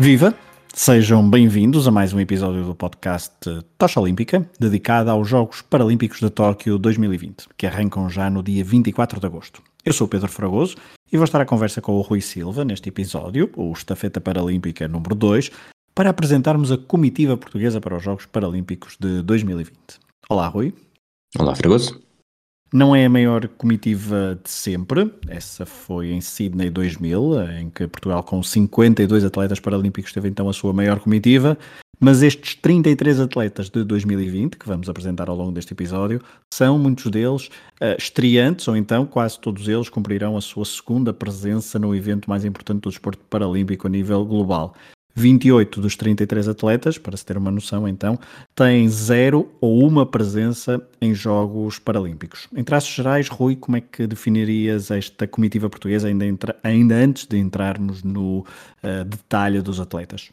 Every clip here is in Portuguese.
Viva! Sejam bem-vindos a mais um episódio do podcast Tocha Olímpica, dedicado aos Jogos Paralímpicos de Tóquio 2020, que arrancam já no dia 24 de agosto. Eu sou o Pedro Fragoso e vou estar à conversa com o Rui Silva neste episódio, o Estafeta Paralímpica número 2, para apresentarmos a comitiva portuguesa para os Jogos Paralímpicos de 2020. Olá, Rui. Olá, Fragoso. Não é a maior comitiva de sempre, essa foi em Sydney 2000, em que Portugal, com 52 atletas paralímpicos, teve então a sua maior comitiva. Mas estes 33 atletas de 2020, que vamos apresentar ao longo deste episódio, são muitos deles uh, estreantes, ou então quase todos eles cumprirão a sua segunda presença no evento mais importante do desporto paralímpico a nível global. 28 dos 33 atletas, para se ter uma noção então, têm zero ou uma presença em Jogos Paralímpicos. Em traços gerais, Rui, como é que definirias esta comitiva portuguesa ainda, entra, ainda antes de entrarmos no uh, detalhe dos atletas?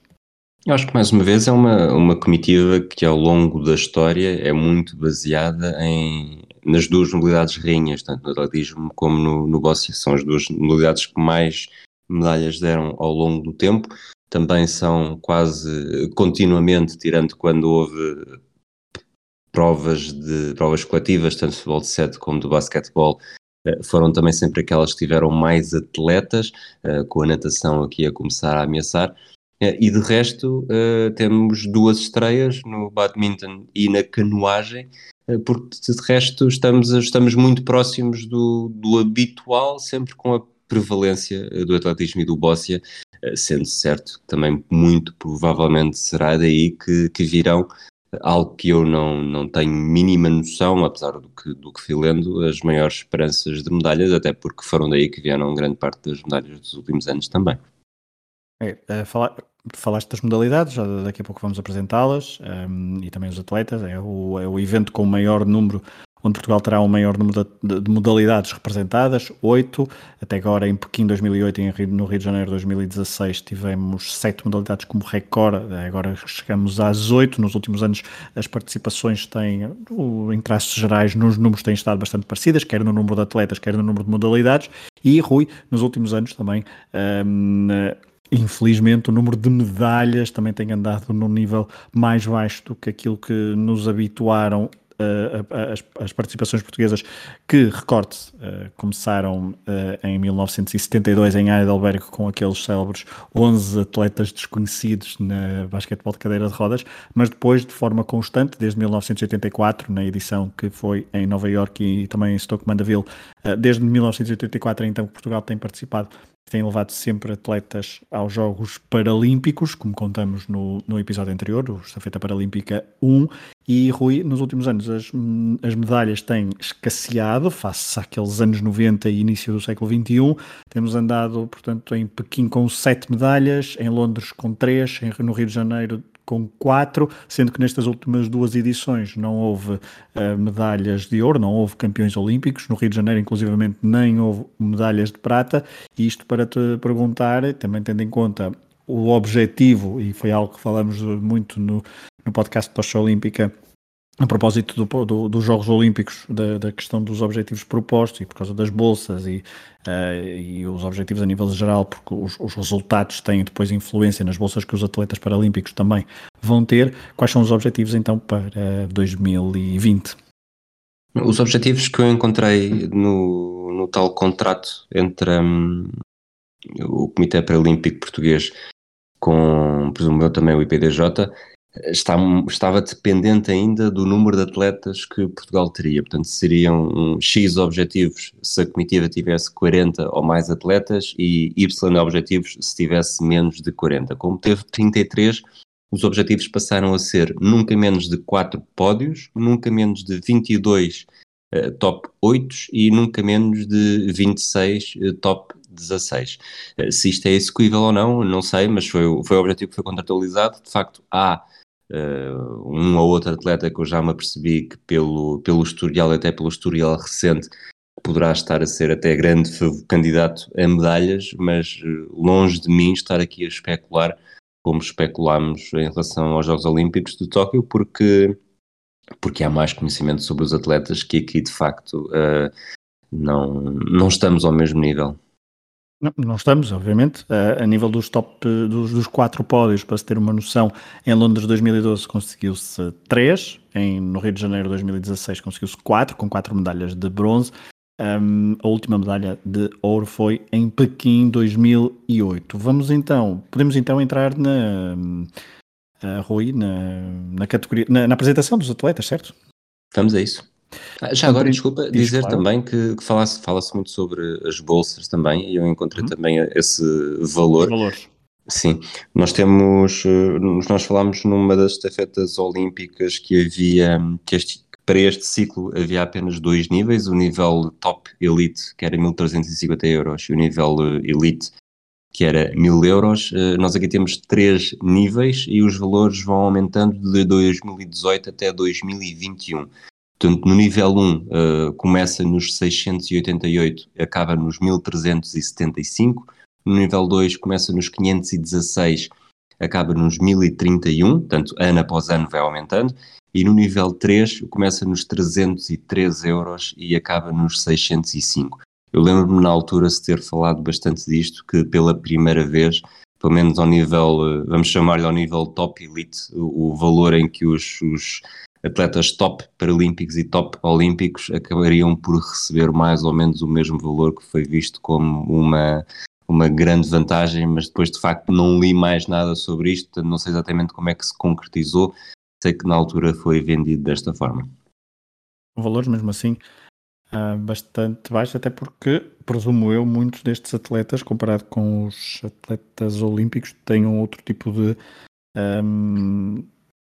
Eu acho que mais uma vez é uma, uma comitiva que ao longo da história é muito baseada em, nas duas modalidades rainhas, tanto no atletismo como no, no bóssia. São as duas modalidades que mais medalhas deram ao longo do tempo também são quase continuamente, tirando quando houve provas de provas coletivas, tanto de futebol de sete como do basquetebol, eh, foram também sempre aquelas que tiveram mais atletas, eh, com a natação aqui a começar a ameaçar. Eh, e de resto, temos duas estreias no badminton e na canoagem, porque de resto estamos, estamos muito próximos do, do habitual, sempre com a prevalência do atletismo e do bóssia, sendo certo também muito provavelmente será daí que, que virão algo que eu não, não tenho mínima noção, apesar do que, do que fui lendo, as maiores esperanças de medalhas, até porque foram daí que vieram grande parte das medalhas dos últimos anos também. É, falar, falaste das modalidades, já daqui a pouco vamos apresentá-las, um, ehm, e também os atletas, é o, é o evento com o maior número onde Portugal terá um maior número de, de modalidades representadas, oito. Até agora, em Pequim 2008 e no Rio de Janeiro 2016, tivemos sete modalidades como recorde. Agora chegamos às oito. Nos últimos anos, as participações têm, em traços gerais, nos números têm estado bastante parecidas, quer no número de atletas, quer no número de modalidades. E, Rui, nos últimos anos também. Um, Infelizmente, o número de medalhas também tem andado num nível mais baixo do que aquilo que nos habituaram as, as, participações portuguesas que, recorde uh, começaram uh, em 1972 em Heidelberg com aqueles célebres 11 atletas desconhecidos na basquetebol de cadeira de rodas, mas depois de forma constante, desde 1984, na edição que foi em Nova York e também em Stoke Mandeville, desde 1984 então Portugal tem participado tem levado sempre atletas aos Jogos Paralímpicos, como contamos no, no episódio anterior, o Estafeta Paralímpica 1, e Rui, nos últimos anos as, as medalhas têm escasseado, face àqueles anos 90 e início do século XXI, temos andado, portanto, em Pequim com 7 medalhas, em Londres com 3, no Rio de Janeiro com quatro, sendo que nestas últimas duas edições não houve uh, medalhas de ouro, não houve campeões olímpicos, no Rio de Janeiro inclusivamente nem houve medalhas de prata, e isto para te perguntar, também tendo em conta o objetivo, e foi algo que falamos muito no, no podcast Tocha Olímpica, a propósito do, do, dos Jogos Olímpicos, da, da, questão dos objetivos propostos e por causa das bolsas e, uh, e os objetivos a nível geral, porque os, os, resultados têm depois influência nas bolsas que os atletas paralímpicos também vão ter. Quais são os objetivos então para 2020? Os objetivos que eu encontrei no, no tal contrato entre um, o Comitê Paralímpico Português com, presumo eu, também o IPDJ, está, estava dependente ainda do número de atletas que Portugal teria. Portanto, seriam um X objetivos se a comitiva tivesse 40 ou mais atletas e Y objetivos se tivesse menos de 40. Como teve 33, os objetivos passaram a ser nunca menos de 4 pódios, nunca menos de 22 uh, top 8 e nunca menos de 26 uh, top 16. Uh, se isto é execuível ou não, não sei, mas foi, foi o objetivo que foi contratualizado. De facto, há uh, um ou outro atleta que eu já me apercebi que pelo, pelo historial, até pelo historial recente, poderá estar a ser até grande candidato a medalhas, mas eh, longe de mim estar aqui a especular como especulamos em relação aos Jogos Olímpicos de Tóquio, porque, porque há mais conhecimento sobre os atletas que aqui de facto uh, não, não estamos ao mesmo nível. Não, não estamos, obviamente. A, a nível dos top dos, dos, quatro pódios, para se ter uma noção, em Londres 2012 conseguiu-se três, em, no Rio de Janeiro 2016 conseguiu-se quatro, com quatro medalhas de bronze. Um, a última medalha de ouro foi em Pequim 2008. Vamos então, podemos então entrar na uh, Rui, na, na categoria, na, na apresentação dos atletas, certo? Vamos a isso. Ah, já agora, desculpa, dizer claro. também que, que fala-se fala muito sobre as bolsas também, e eu encontrei uhum. também esse valor. Sim, nós temos, eh, nós falámos numa das estafetas olímpicas que havia, que este, para este ciclo havia apenas dois níveis, o nível top elite, que era 1350 euros, e o nível eh, elite, que era 1000 euros. Eh, nós aqui temos três níveis e os valores vão aumentando de 2018 até 2021. Portanto, no nível 1 uh, eh, começa nos 688, acaba nos 1375. No nível 2 começa nos 516, acaba nos 1031, portanto, ano após ano vai aumentando. E no nível 3 começa nos 313 euros e acaba nos 605. Eu lembro-me na altura de ter falado bastante disto, que pela primeira vez, pelo menos ao nível, eh, vamos chamar-lhe ao nível top elite, o, o valor em que os, os atletas top paralímpicos e top olímpicos acabariam por receber mais ou menos o mesmo valor que foi visto como uma, uma grande vantagem, mas depois de facto não li mais nada sobre isto, não sei exatamente como é que se concretizou, sei que na altura foi vendido desta forma. Valores mesmo assim uh, bastante baixos, até porque, presumo eu, muitos destes atletas, comparado com os atletas olímpicos, tenham outro tipo de um,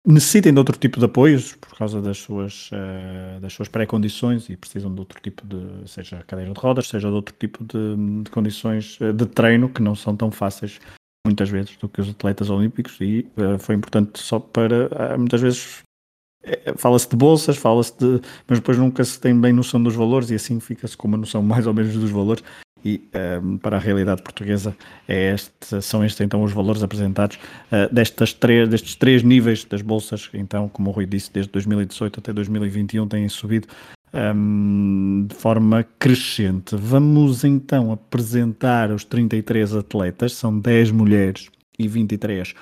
necessitem de outro tipo de apoios por causa das suas, uh, das suas pré-condições e precisam de outro tipo de, seja cadeira de rodas, seja de outro tipo de, de condições eh, de treino que não são tão fáceis muitas vezes do que os atletas olímpicos e uh, foi importante só para uh, muitas vezes fala-se de bolsas, fala-se de mas depois nunca se tem bem noção dos valores e assim fica-se com uma noção mais ou menos dos valores e ehm, para a realidade portuguesa é este, são estes então os valores apresentados uh, destas três, destes três níveis das bolsas, então, como o Rui disse, desde 2018 até 2021 têm subido um, ehm, de forma crescente. Vamos então apresentar os 33 atletas, são 10 mulheres e 23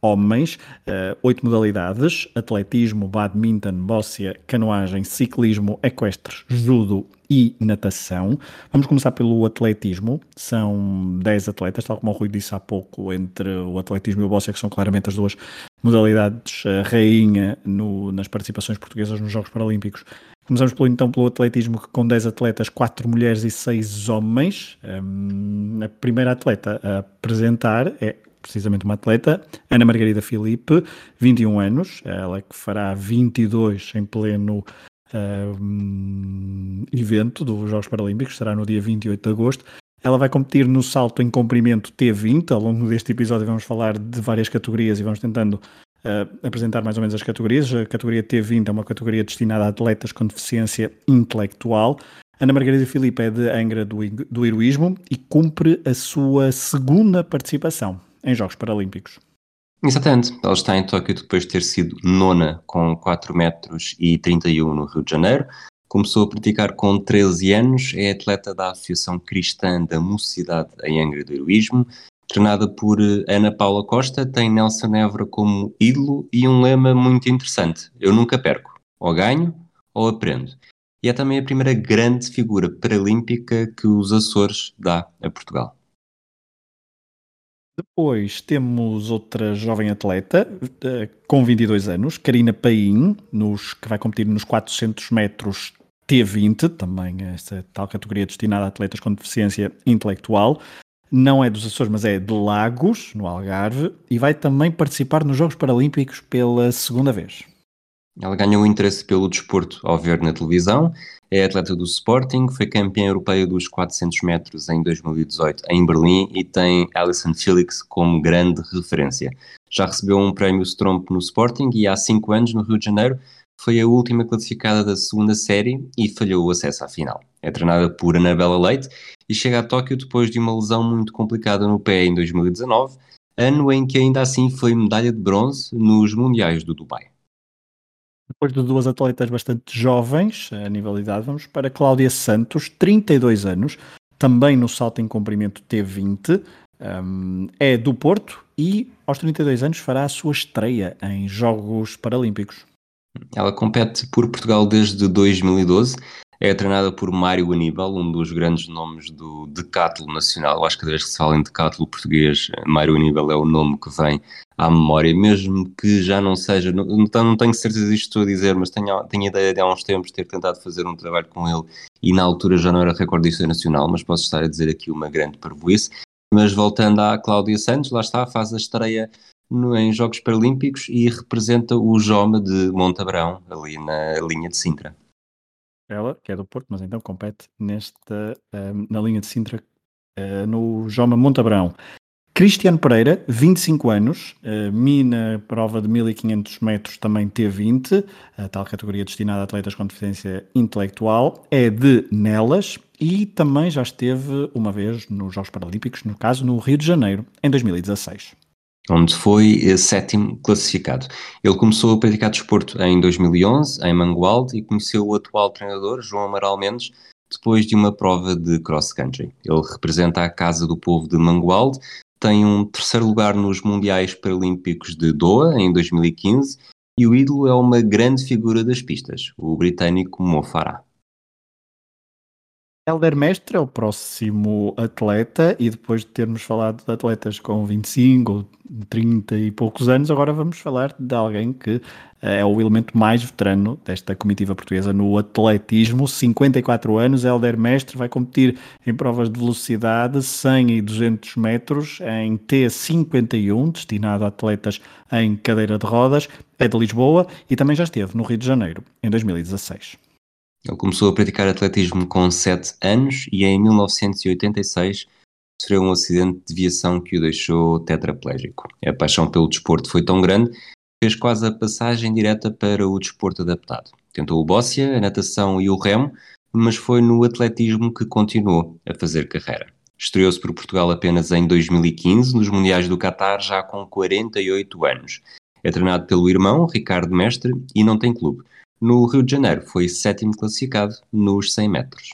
homens, uh, oito modalidades: atletismo, badminton, bóssia, canoagem, ciclismo, equestres, judo e natação. Vamos começar pelo atletismo. São 10 atletas, tal como o Rui disse há pouco, entre o atletismo e o bóssia, que são claramente as duas modalidades uh, rainha no, nas participações portuguesas nos Jogos Paralímpicos. Começamos pelo, então pelo atletismo, que com 10 atletas, 4 mulheres e 6 homens. Um, a primeira atleta a apresentar é precisamente uma atleta, Ana Margarida Filipe, 21 anos, ela que fará 22 em pleno uh, evento dos Jogos Paralímpicos, será no dia 28 de agosto. Ela vai competir no salto em comprimento T20. Ao longo deste episódio vamos falar de várias categorias e vamos tentando uh, apresentar mais ou menos as categorias. A categoria T20 é uma categoria destinada a atletas com deficiência intelectual. Ana Margarida Filipe é de Angra do, do Heroísmo e cumpre a sua segunda participação em Jogos Paralímpicos. Exatamente, ela está em Tóquio depois de ter sido nona com 4 metros e 31 no Rio de Janeiro. Começou a praticar com 13 anos, é atleta da Associação Cristã da Mocidade em Angra do Heroísmo, treinada por eh, Ana Paula Costa, tem Nelson Évora como ídolo e um lema muito interessante: Eu nunca perco, ou ganho ou aprendo. E é também a primeira grande figura paralímpica que os Açores dá a Portugal. Depois temos outra jovem atleta uh, com 22 anos, Karina Paim, nos, que vai competir nos 400 metros T20, também essa tal categoria destinada a atletas com deficiência intelectual. Não é dos Açores, mas é de Lagos, no Algarve, e vai também participar nos Jogos Paralímpicos pela segunda vez. Ela ganhou interesse pelo desporto ao ver na televisão é atleta do Sporting, foi campeã europeia dos 400 metros em 2018 em Berlim e tem Alison Felix como grande referência. Já recebeu um prémio Stromp no Sporting e há 5 anos, no Rio de Janeiro, foi a última classificada da segunda série e falhou o acesso à final. É treinada por Anabela Leite e chega a Tóquio depois de uma lesão muito complicada no pé em 2019, ano em que ainda assim foi medalha de bronze nos Mundiais do Dubai. Depois de duas atletas bastante jovens, a nível de idade, vamos para Cláudia Santos, 32 anos, também no salto em comprimento T20, um, é do Porto e aos 32 anos fará a sua estreia em Jogos Paralímpicos. Ela compete por Portugal desde 2012 é treinada por Mário Aníbal, um dos grandes nomes do decátulo nacional. Acho que cada vez que se fala em decátulo português, Mário Aníbal é o nome que vem à memória, mesmo que já não seja, não, não tenho certeza disto estou a dizer, mas tenho, tenho ideia de há uns tempos ter tentado fazer um trabalho com ele e na altura já não era recordista nacional, mas posso estar a dizer aqui uma grande parvoíce. Mas voltando à Cláudia Santos, lá está, faz a estreia no, em Jogos Paralímpicos e representa o Joma de Montabrão, ali na linha de Sintra. Ela, que é do Porto, mas então compete nesta, uh, na linha de Sintra, uh, no Joma Montabrão. Cristiano Pereira, 25 anos, uh, mina prova de 1500 metros também T20, a tal categoria destinada a atletas com deficiência intelectual, é de Nelas e também já esteve uma vez nos Jogos Paralímpicos, no caso no Rio de Janeiro, em 2016 onde foi eh, sétimo classificado. Ele começou a praticar desporto em 2011, em Mangualde, e conheceu o atual treinador, João Amaral Mendes, depois de uma prova de cross-country. Ele representa a Casa do Povo de Mangualde, tem um terceiro lugar nos Mundiais Paralímpicos de Doha, em 2015, e o ídolo é uma grande figura das pistas, o britânico Mo Farah. Helder Mestre é o próximo atleta e depois de termos falado de atletas com 25 ou 30 e poucos anos, agora vamos falar de alguém que eh, é o elemento mais veterano desta comitiva portuguesa no atletismo, 54 anos, Helder Mestre vai competir em provas de velocidade 100 e 200 metros em T51, destinado a atletas em cadeira de rodas, é de Lisboa e também já esteve no Rio de Janeiro em 2016. Ele começou a praticar atletismo com 7 anos e em 1986 sofreu um acidente de viação que o deixou tetraplégico. A paixão pelo desporto foi tão grande que fez quase a passagem direta para o desporto adaptado. Tentou o bóssia, a natação e o remo, mas foi no atletismo que continuou a fazer carreira. Estreou-se por Portugal apenas em 2015, nos Mundiais do Qatar, já com 48 anos. É treinado pelo irmão, Ricardo Mestre, e não tem clube. No Rio de Janeiro foi sétimo classificado nos 100 metros.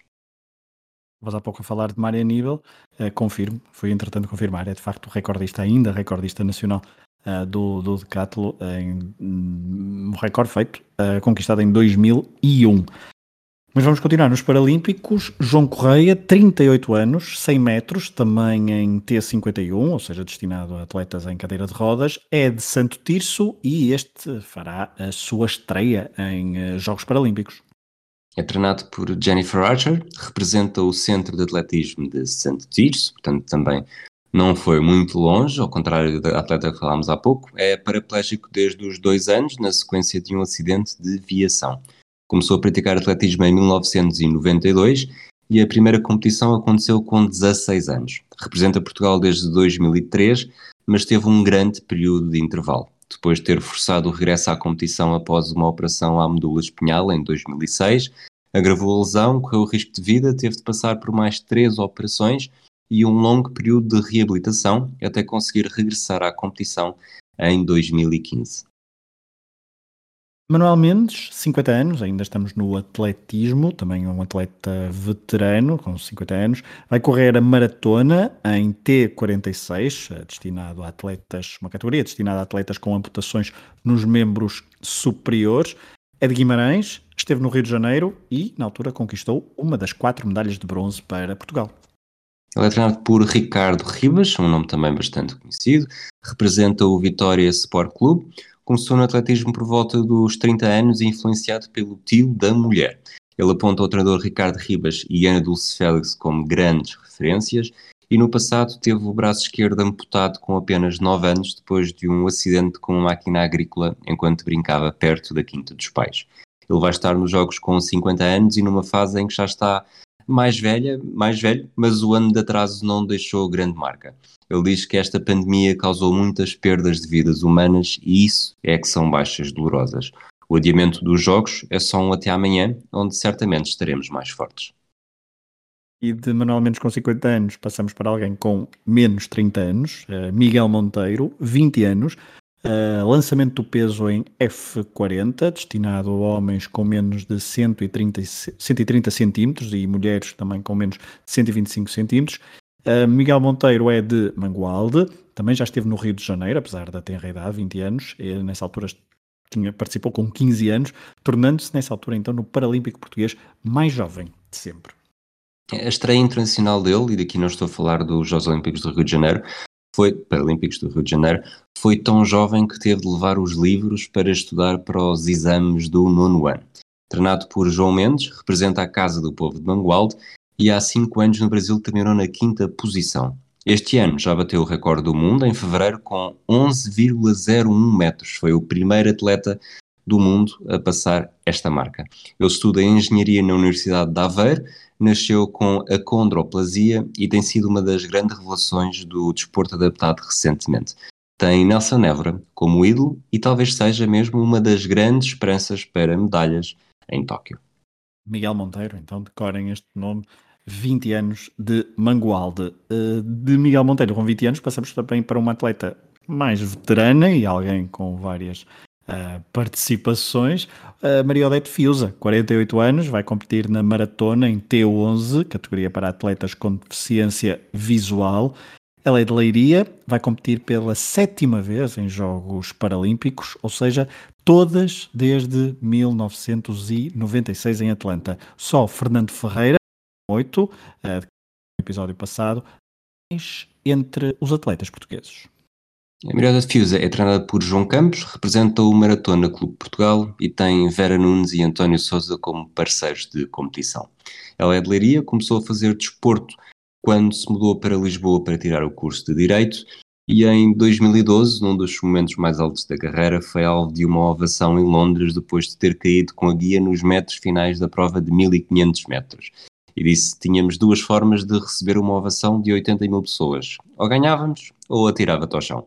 Vamos há pouco a falar de Mário Aníbal, uh, confirmo, foi entretanto confirmar, é de facto recordista, ainda recordista nacional uh, do, do Decathlon, em um recorde feito, uh, conquistado em 2001. Mas vamos continuar nos Paralímpicos. João Correia, 38 anos, 100 metros, também em T51, ou seja, destinado a atletas em cadeira de rodas, é de Santo Tirso e este fará a sua estreia em eh, Jogos Paralímpicos. É treinado por Jennifer Archer, representa o Centro de Atletismo de Santo Tirso, portanto também não foi muito longe, ao contrário da atleta que falámos há pouco. É paraplégico desde os dois anos, na sequência de um acidente de viação. Começou a praticar atletismo em 1992 e a primeira competição aconteceu com 16 anos. Representa Portugal desde 2003, mas teve um grande período de intervalo. Depois de ter forçado o regresso à competição após uma operação à medula espinhal em 2006, agravou a lesão, correu o risco de vida, teve de passar por mais três operações e um longo período de reabilitação até conseguir regressar à competição em 2015. Manuel Mendes, 50 anos, ainda estamos no atletismo, também é um atleta veterano, com 50 anos, vai correr a maratona em T46, eh, destinado a atletas, uma categoria destinada a atletas com amputações nos membros superiores. É de Guimarães, esteve no Rio de Janeiro e, na altura, conquistou uma das quatro medalhas de bronze para Portugal. Ele é treinado por Ricardo Ribas, um nome também bastante conhecido, representa o Vitória Sport Clube, começou no atletismo por volta dos 30 anos e influenciado pelo tio da mulher. Ele aponta o treinador Ricardo Ribas e Ana Dulce Félix como grandes referências e no passado teve o braço esquerdo amputado com apenas 9 anos depois de um acidente com uma máquina agrícola enquanto brincava perto da quinta dos pais. Ele vai estar nos jogos com 50 anos e numa fase em que já está mais velha, mais velho, mas o ano de atraso não deixou grande marca. Ele diz que esta pandemia causou muitas perdas de vidas humanas e isso é que são baixas dolorosas. O adiamento dos jogos é só um até amanhã, onde certamente estaremos mais fortes. E de Manuel Menos com 50 anos passamos para alguém com menos 30 anos, eh, Miguel Monteiro, 20 anos, Uh, lançamento do peso em F40, destinado a homens com menos de 130, 130 centímetros e mulheres também com menos de 125 centímetros. Uh, Miguel Monteiro é de Mangualde, também já esteve no Rio de Janeiro, apesar da tenra idade, 20 anos. Ele, nessa altura tinha, participou com 15 anos, tornando-se nessa altura então no Paralímpico Português mais jovem de sempre. A estreia internacional dele, e daqui não estou a falar dos Jogos Olímpicos do Rio de Janeiro, foi, Paralímpicos do Rio de Janeiro, foi tão jovem que teve de levar os livros para estudar para os exames do nono ano. Treinado por João Mendes, representa a Casa do Povo de Mangualde e há cinco anos no Brasil terminou na quinta posição. Este ano já bateu o recorde do mundo em fevereiro com 11,01 metros. Foi o primeiro atleta do mundo a passar esta marca. Ele estuda engenharia na Universidade de Aveiro nasceu com a condroplasia e tem sido uma das grandes revelações do desporto adaptado recentemente. Tem Nelson Évora como ídolo e talvez seja mesmo uma das grandes esperanças para medalhas em Tóquio. Miguel Monteiro, então decorem este nome, 20 anos de Mangualde. Eh, de Miguel Monteiro, com 20 anos, passamos também para uma atleta mais veterana e alguém com várias uh, participações. Uh, Maria Odete Fiusa, 48 anos, vai competir na maratona em T11, categoria para atletas com deficiência visual. Ela é de Leiria, vai competir pela sétima vez em Jogos Paralímpicos, ou seja, todas desde 1996 em Atlanta. Só Fernando Ferreira, 8, uh, episódio passado, entre os atletas portugueses. A Mirada de Fiusa é treinada por João Campos, representa o Maratona Clube Portugal e tem Vera Nunes e António Souza como parceiros de competição. Ela é de Leiria, começou a fazer desporto quando se mudou para Lisboa para tirar o curso de Direito e em 2012, num dos momentos mais altos da carreira, foi alvo de uma ovação em Londres depois de ter caído com a guia nos metros finais da prova de 1500 metros. E disse tínhamos duas formas de receber uma ovação de 80 mil pessoas. Ou ganhávamos ou atirava-te ao chão.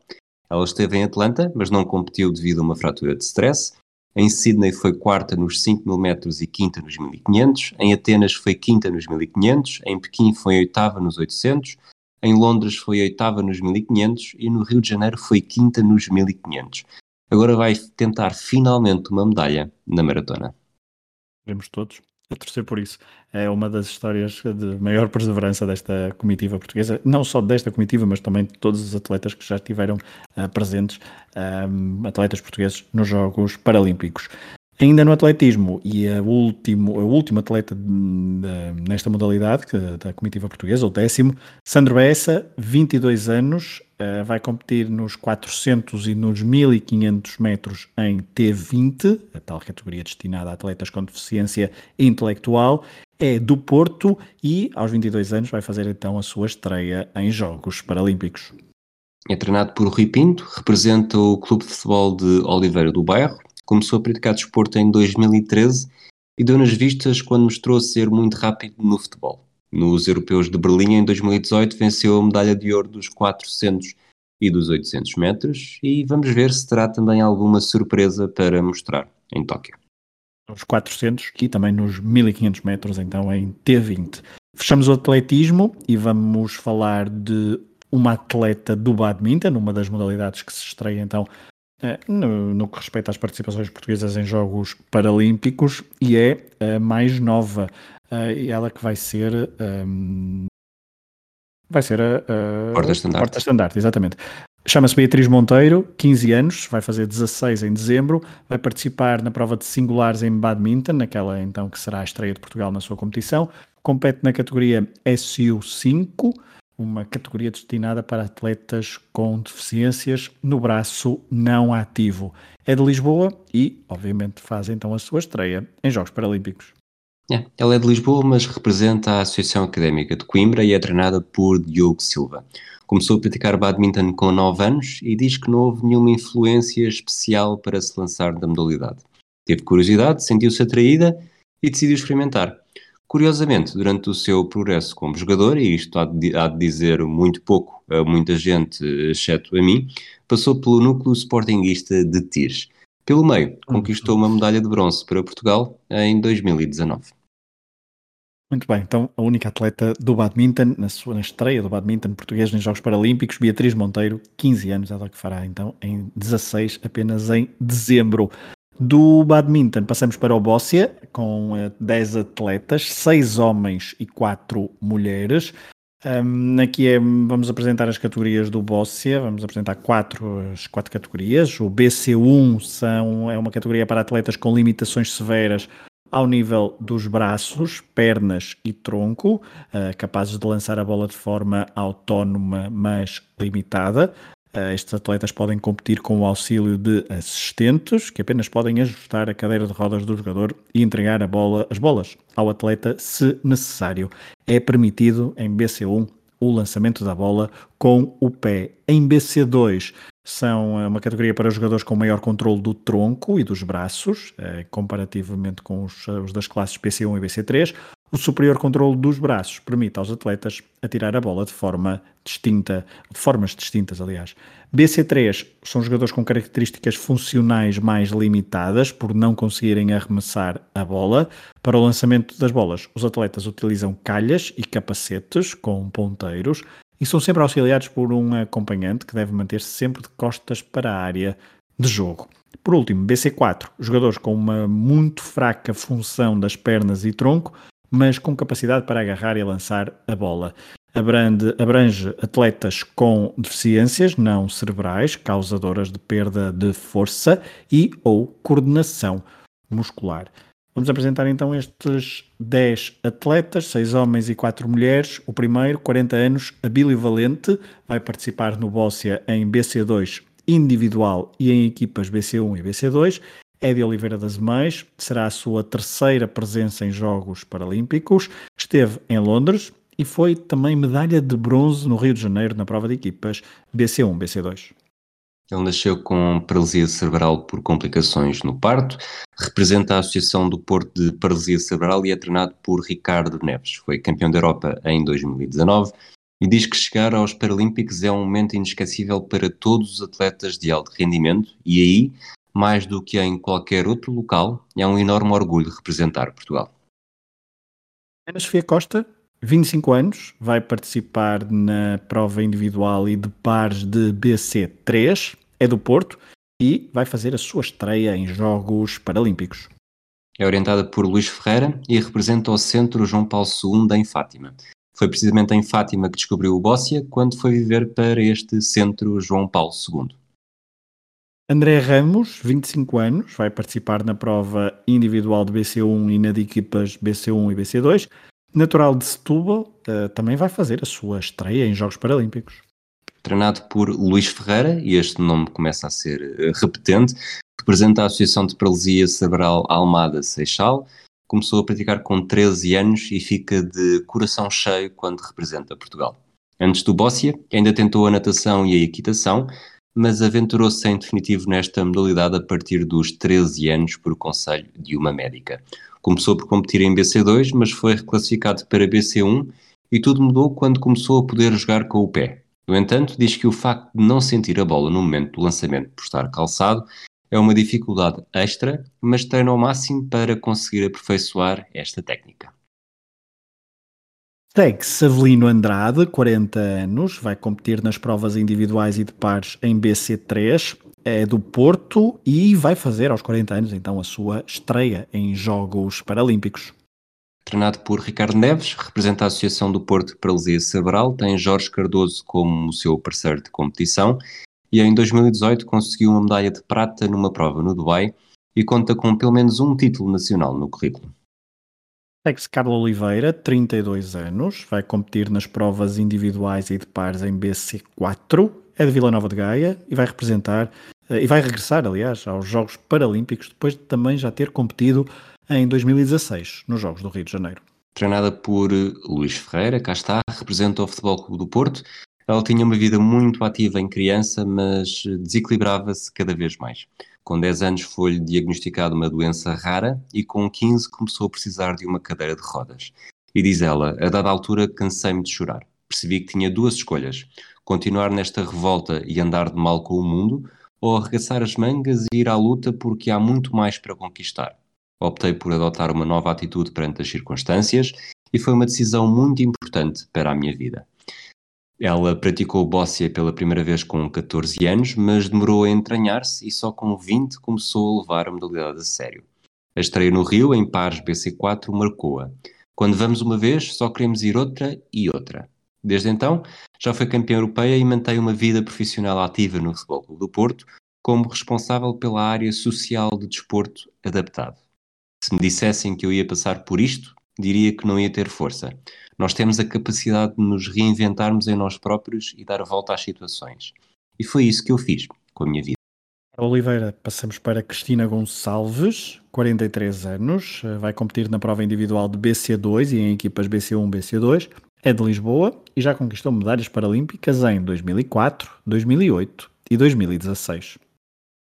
Ela esteve em Atlanta, mas não competiu devido a uma fratura de stress. Em Sydney foi quarta nos 5 mil metros e quinta nos 1500. Em Atenas foi quinta nos 1500. Em Pequim foi oitava nos 800. Em Londres foi oitava nos 1500 e no Rio de Janeiro foi quinta nos 1500. Agora vai tentar finalmente uma medalha na maratona. Vemos todos a torcer por isso. É uma das histórias de maior perseverança desta comitiva portuguesa, não só desta comitiva, mas também de todos os atletas que já estiveram uh, presentes, um, ah, atletas portugueses nos Jogos Paralímpicos. Ainda no atletismo, e a último, atleta de, de, nesta modalidade que, da comitiva portuguesa, o décimo, Sandro Bessa, 22 anos, uh, vai competir nos 400 e nos 1500 metros em T20, a tal categoria destinada a atletas com deficiência intelectual, é do Porto e aos 22 anos vai fazer então a sua estreia em Jogos Paralímpicos. É treinado por Rui Pinto, representa o Clube de Futebol de Oliveira do Bairro, Começou a praticar desporto em 2013 e deu nas vistas quando mostrou ser muito rápido no futebol. Nos Europeus de Berlim, em 2018, venceu a medalha de ouro dos 400 e dos 800 metros e vamos ver se terá também alguma surpresa para mostrar em Tóquio. Nos 400 e também nos 1500 metros, então em T20. Fechamos o atletismo e vamos falar de uma atleta do badminton, uma das modalidades que se estreia então é, no, no, que respeita às participações portuguesas em Jogos Paralímpicos e é a mais nova. Uh, ela que vai ser. Um, vai ser a, a porta-estandarte. Porta exatamente. Chama-se Beatriz Monteiro, 15 anos, vai fazer 16 em dezembro, vai participar na prova de singulares em badminton, naquela então que será a estreia de Portugal na sua competição. Compete na categoria SU5 uma categoria destinada para atletas com deficiências no braço não ativo. É de Lisboa e, obviamente, faz então a sua estreia em Jogos Paralímpicos. É, ela é de Lisboa, mas representa a Associação Académica de Coimbra e é treinada por Diogo Silva. Começou a praticar badminton com 9 anos e diz que não houve nenhuma influência especial para se lançar da modalidade. Teve curiosidade, sentiu-se atraída e decidiu experimentar. Curiosamente, durante o seu progresso como jogador, e isto há de, há de dizer muito pouco a muita gente, exceto a mim, passou pelo núcleo sportinguista de Tires. Pelo meio, conquistou uma medalha de bronze para Portugal em 2019. Muito bem, então a única atleta do badminton, na sua na estreia do badminton português nos Jogos Paralímpicos, Beatriz Monteiro, 15 anos, ela que fará então em 16, apenas em dezembro. Do badminton passamos para o Bóssia, com 10 atletas, 6 homens e 4 mulheres. Um, aqui é, vamos apresentar as categorias do Bóssia, vamos apresentar quatro, as quatro categorias. O BC1 são, é uma categoria para atletas com limitações severas ao nível dos braços, pernas e tronco, uh, capazes de lançar a bola de forma autónoma, mas limitada. Uh, estes atletas podem competir com o auxílio de assistentes, que apenas podem ajustar a cadeira de rodas do jogador e entregar a bola, as bolas ao atleta se necessário. É permitido em BC1 o lançamento da bola com o pé. Em BC2 são eh, uma categoria para jogadores com maior controle do tronco e dos braços, eh, comparativamente com os, os, das classes BC1 e BC3. O superior controle dos braços permite aos atletas atirar a bola de forma distinta, de formas distintas, aliás. BC3 são jogadores com características funcionais mais limitadas por não conseguirem arremessar a bola. Para o lançamento das bolas, os atletas utilizam calhas e capacetes com ponteiros e são sempre auxiliados por um acompanhante que deve manter-se sempre de costas para a área de jogo. Por último, BC4, jogadores com uma muito fraca função das pernas e tronco mas com capacidade para agarrar e lançar a bola. Abrange, abrange atletas com deficiências não cerebrais, causadoras de perda de força e ou coordenação muscular. Vamos apresentar então estes 10 atletas, 6 homens e 4 mulheres. O primeiro, 40 anos, Abílio Valente, vai participar no Bóssia em BC2 individual e em equipas BC1 e BC2. Edi Oliveira das Mães será a sua terceira presença em Jogos Paralímpicos. Esteve em Londres e foi também medalha de bronze no Rio de Janeiro na prova de equipas BC1, BC2. Ele nasceu com paralisia cerebral por complicações no parto, representa a Associação do Porto de Paralisia Cerebral e é treinado por Ricardo Neves. Foi campeão da Europa em 2019 e diz que chegar aos Paralímpicos é um momento inesquecível para todos os atletas de alto rendimento e aí mais do que em qualquer outro local, é um enorme orgulho representar Portugal. Ana Sofia Costa, 25 anos, vai participar na prova individual e de pares de BC3, é do Porto e vai fazer a sua estreia em Jogos Paralímpicos. É orientada por Luís Ferreira e representa o Centro João Paulo II em Fátima. Foi precisamente em Fátima que descobriu o Bóssia quando foi viver para este Centro João Paulo II. André Ramos, 25 anos, vai participar na prova individual de BC1 e na de equipas BC1 e BC2. Natural de Setúbal, uh, também vai fazer a sua estreia em Jogos Paralímpicos. Treinado por Luís Ferreira, e este nome começa a ser uh, repetente, representa a Associação de Paralisia Cerebral Almada Seixal. Começou a praticar com 13 anos e fica de coração cheio quando representa Portugal. Antes do Bóssia, ainda tentou a natação e a equitação, mas aventurou-se em definitivo nesta modalidade a partir dos 13 anos por conselho de uma médica. Começou por competir em BC2, mas foi reclassificado para BC1 e tudo mudou quando começou a poder jogar com o pé. No entanto, diz que o facto de não sentir a bola no momento do lançamento por estar calçado é uma dificuldade extra, mas treina ao máximo para conseguir aperfeiçoar esta técnica. Segue-se Avelino Andrade, 40 anos, vai competir nas provas individuais e de pares em BC3, é do Porto e vai fazer aos 40 anos então a sua estreia em Jogos Paralímpicos. Treinado por Ricardo Neves, representa a Associação do Porto de Paralisia Cerebral, tem Jorge Cardoso como o seu parceiro de competição e em 2018 conseguiu uma medalha de prata numa prova no Dubai e conta com pelo menos um título nacional no currículo. Segue-se Carla Oliveira, 32 anos, vai competir nas provas individuais e de pares em BC4, é de Vila Nova de Gaia e vai representar, e vai regressar, aliás, aos Jogos Paralímpicos, depois de também já ter competido em 2016, nos Jogos do Rio de Janeiro. Treinada por eh, Luís Ferreira, cá está, representa o Futebol Clube do Porto. Ela tinha uma vida muito ativa em criança, mas desequilibrava-se cada vez mais. Com 10 anos foi-lhe diagnosticada uma doença rara e com 15 começou a precisar de uma cadeira de rodas. E diz ela, a dada altura cansei-me de chorar. Percebi que tinha duas escolhas, continuar nesta revolta e andar de mal com o mundo, ou arregaçar as mangas e ir à luta porque há muito mais para conquistar. Optei por adotar uma nova atitude perante as circunstâncias e foi uma decisão muito importante para a minha vida. Ela praticou bóssia pela primeira vez com 14 anos, mas demorou a entranhar-se e só com 20 começou a levar a modalidade a sério. A estreia no Rio, em pares BC4, marcou-a. Quando vamos uma vez, só queremos ir outra e outra. Desde então, já foi campeã europeia e mantém uma vida profissional ativa no Futebol Clube do Porto, como responsável pela área social de desporto adaptado. Se me dissessem que eu ia passar por isto, diria que não ia ter força. Nós temos a capacidade de nos reinventarmos em nós próprios e dar a volta às situações. E foi isso que eu fiz com a minha vida. Oliveira, passamos para Cristina Gonçalves, 43 anos, vai competir na prova individual de BC2 e em equipas BC1 BC2, é de Lisboa e já conquistou medalhas paralímpicas em 2004, 2008 e 2016.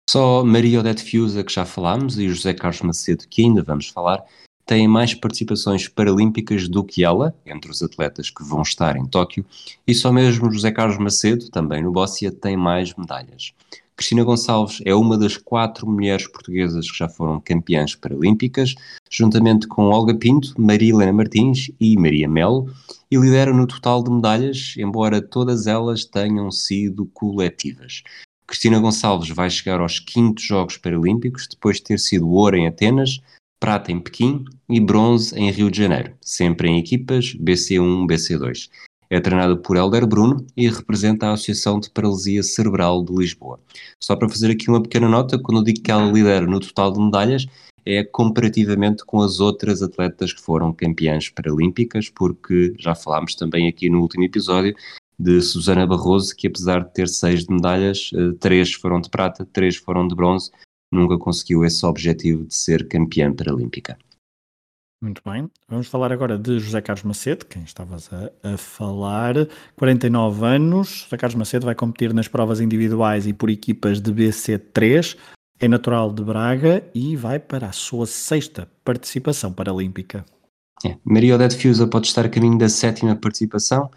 Só Maria Odete Fiusa, que já falámos, e José Carlos Macedo, que ainda vamos falar, têm mais participações paralímpicas do que ela, entre os atletas que vão estar em Tóquio, e só mesmo José Carlos Macedo, também no Bóssia, tem mais medalhas. Cristina Gonçalves é uma das quatro mulheres portuguesas que já foram campeãs paralímpicas, juntamente com Olga Pinto, Maria Helena Martins e Maria Melo, e lidera no total de medalhas, embora todas elas tenham sido coletivas. Cristina Gonçalves vai chegar aos quintos Jogos Paralímpicos, depois de ter sido ouro em Atenas, prata em Pequim e bronze em Rio de Janeiro, sempre em equipas BC1, BC2. É treinado por Helder Bruno e representa a Associação de Paralisia Cerebral de Lisboa. Só para fazer aqui uma pequena nota, quando eu digo que ela lidera no total de medalhas, é comparativamente com as outras atletas que foram campeãs paralímpicas, porque já falámos também aqui no último episódio de Susana Barroso, que apesar de ter seis de medalhas, eh, três foram de prata, três foram de bronze, nunca conseguiu esse objetivo de ser campeã paralímpica. Muito bem. Vamos falar agora de José Carlos Macedo, quem estavas a, a, falar. 49 anos. José Carlos Macedo vai competir nas provas individuais e por equipas de BC3. É natural de Braga e vai para a sua sexta participação paralímpica. É. Maria Odete Fiusa pode estar a caminho da sétima participação,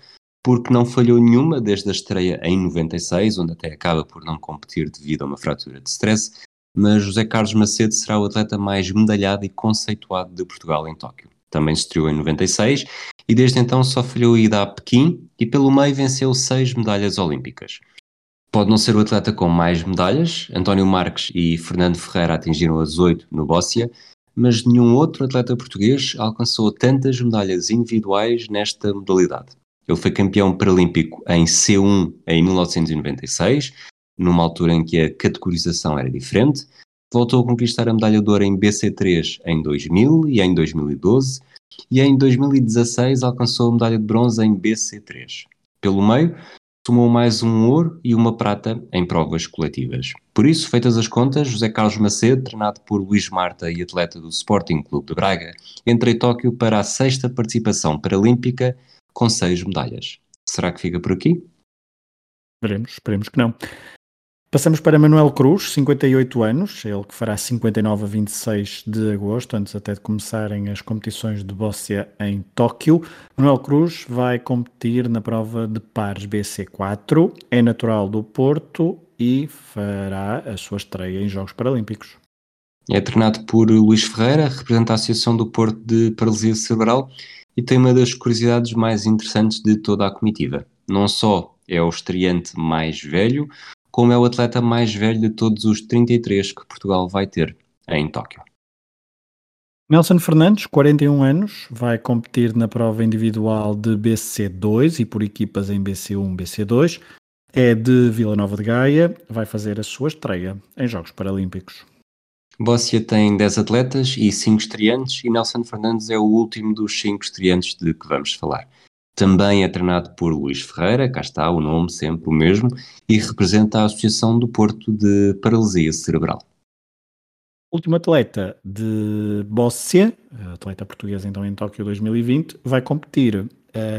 porque não falhou nenhuma desde a estreia em 96, onde até acaba por não competir devido a uma fratura de stress mas José Carlos Macedo será o atleta mais medalhado e conceituado de Portugal em Tóquio. Também se estreou em 96 e desde então só falhou a ida a Pequim e pelo meio venceu seis medalhas olímpicas. Pode não ser o atleta com mais medalhas, António Marques e Fernando Ferreira atingiram as oito no Bóssia, mas nenhum outro atleta português alcançou tantas medalhas individuais nesta modalidade. Ele foi campeão paralímpico em C1 em 1996, numa altura em que a categorização era diferente. Voltou a conquistar a medalha de ouro em BC3 em 2000 e em 2012, e em 2016 alcançou a medalha de bronze em BC3. Pelo meio, tomou mais um ouro e uma prata em provas coletivas. Por isso, feitas as contas, José Carlos Macedo, treinado por Luís Marta e atleta do Sporting Clube de Braga, entra em Tóquio para a sexta participação paralímpica com seis medalhas. Será que fica por aqui? Esperemos, esperemos que não. Passamos para Manuel Cruz, 58 anos, ele que fará 59 a 26 de agosto, antes até de começarem as competições de Bóssia em Tóquio. Manuel Cruz vai competir na prova de pares BC4, é natural do Porto e fará a sua estreia em Jogos Paralímpicos. É treinado por Luís Ferreira, representa a Associação do Porto de Paralisia Cerebral e tem uma das curiosidades mais interessantes de toda a comitiva. Não só é o estreante mais velho, como é o atleta mais velho de todos os 33 que Portugal vai ter em Tóquio. Nelson Fernandes, 41 anos, vai competir na prova individual de BC2 e por equipas em BC1, BC2. É de Vila Nova de Gaia, vai fazer a sua estreia em Jogos Paralímpicos. Bóssia tem 10 atletas e 5 estreantes e Nelson Fernandes é o último dos 5 estreantes de que vamos falar. Também é treinado por Luís Ferreira, cá está o nome sempre o mesmo, e representa a Associação do Porto de Paralisia Cerebral. Último atleta de Bóssia, atleta português então em Tóquio 2020, vai competir uh,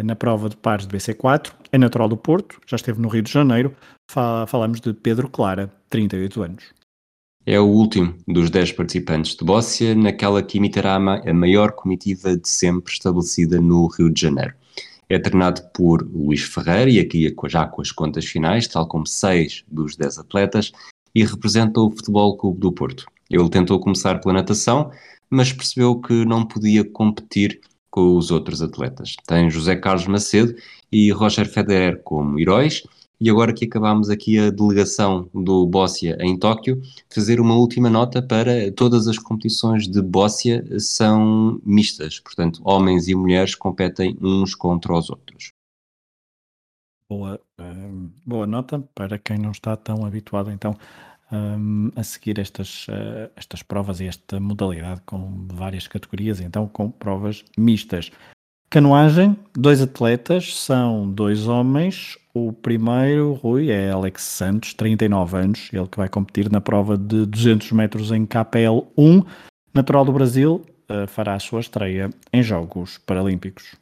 na prova de pares de BC4, é natural do Porto, já esteve no Rio de Janeiro, Fala, falamos de Pedro Clara, 38 anos. É o último dos 10 participantes de Bóssia, naquela que imitará a maior comitiva de sempre estabelecida no Rio de Janeiro. É treinado por Luís Ferreira e aqui já com as contas finais, tal como seis dos dez atletas, e representa o Futebol Clube do Porto. Ele tentou começar pela natação, mas percebeu que não podia competir com os outros atletas. Tem José Carlos Macedo e Roger Federer como heróis. E agora que acabámos aqui a delegação do Bóssia em Tóquio, fazer uma última nota para todas as competições de Bóssia são mistas, portanto, homens e mulheres competem uns contra os outros. Boa, uh, boa nota para quem não está tão habituado então um, a seguir estas, uh, estas provas e esta modalidade com várias categorias, então com provas mistas. Canoagem, dois atletas, são dois homens. O primeiro, Rui, é Alex Santos, 39 anos, ele que vai competir na prova de 200 metros em KPL 1, natural do Brasil, uh, fará a sua estreia em Jogos Paralímpicos.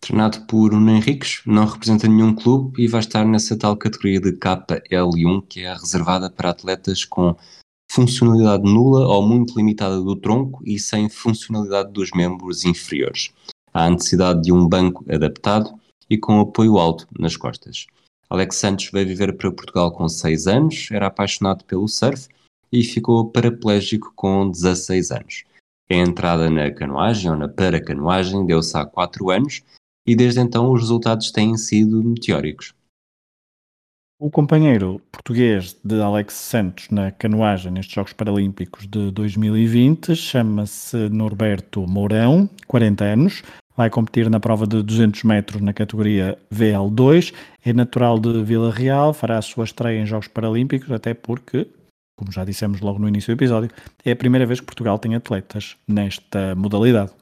Treinado por Nuno Henriques, não representa nenhum clube e vai estar nessa tal categoria de KL1, que é reservada para atletas com funcionalidade nula ou muito limitada do tronco e sem funcionalidade dos membros inferiores há necessidade de um banco adaptado e com apoio alto nas costas. Alex Santos veio viver para Portugal com 6 anos, era apaixonado pelo surf e ficou paraplégico com 16 anos. A entrada na canoagem ou na paracanoagem deu-se há 4 anos e desde então os resultados têm sido meteóricos. O companheiro português de Alex Santos na canoagem nestes Jogos Paralímpicos de 2020 chama-se Norberto Mourão, 40 anos, vai competir na prova de 200 metros na categoria VL2, é natural de Vila Real, fará a sua estreia em Jogos Paralímpicos, até porque, como já dissemos logo no início do episódio, é a primeira vez que Portugal tem atletas nesta modalidade.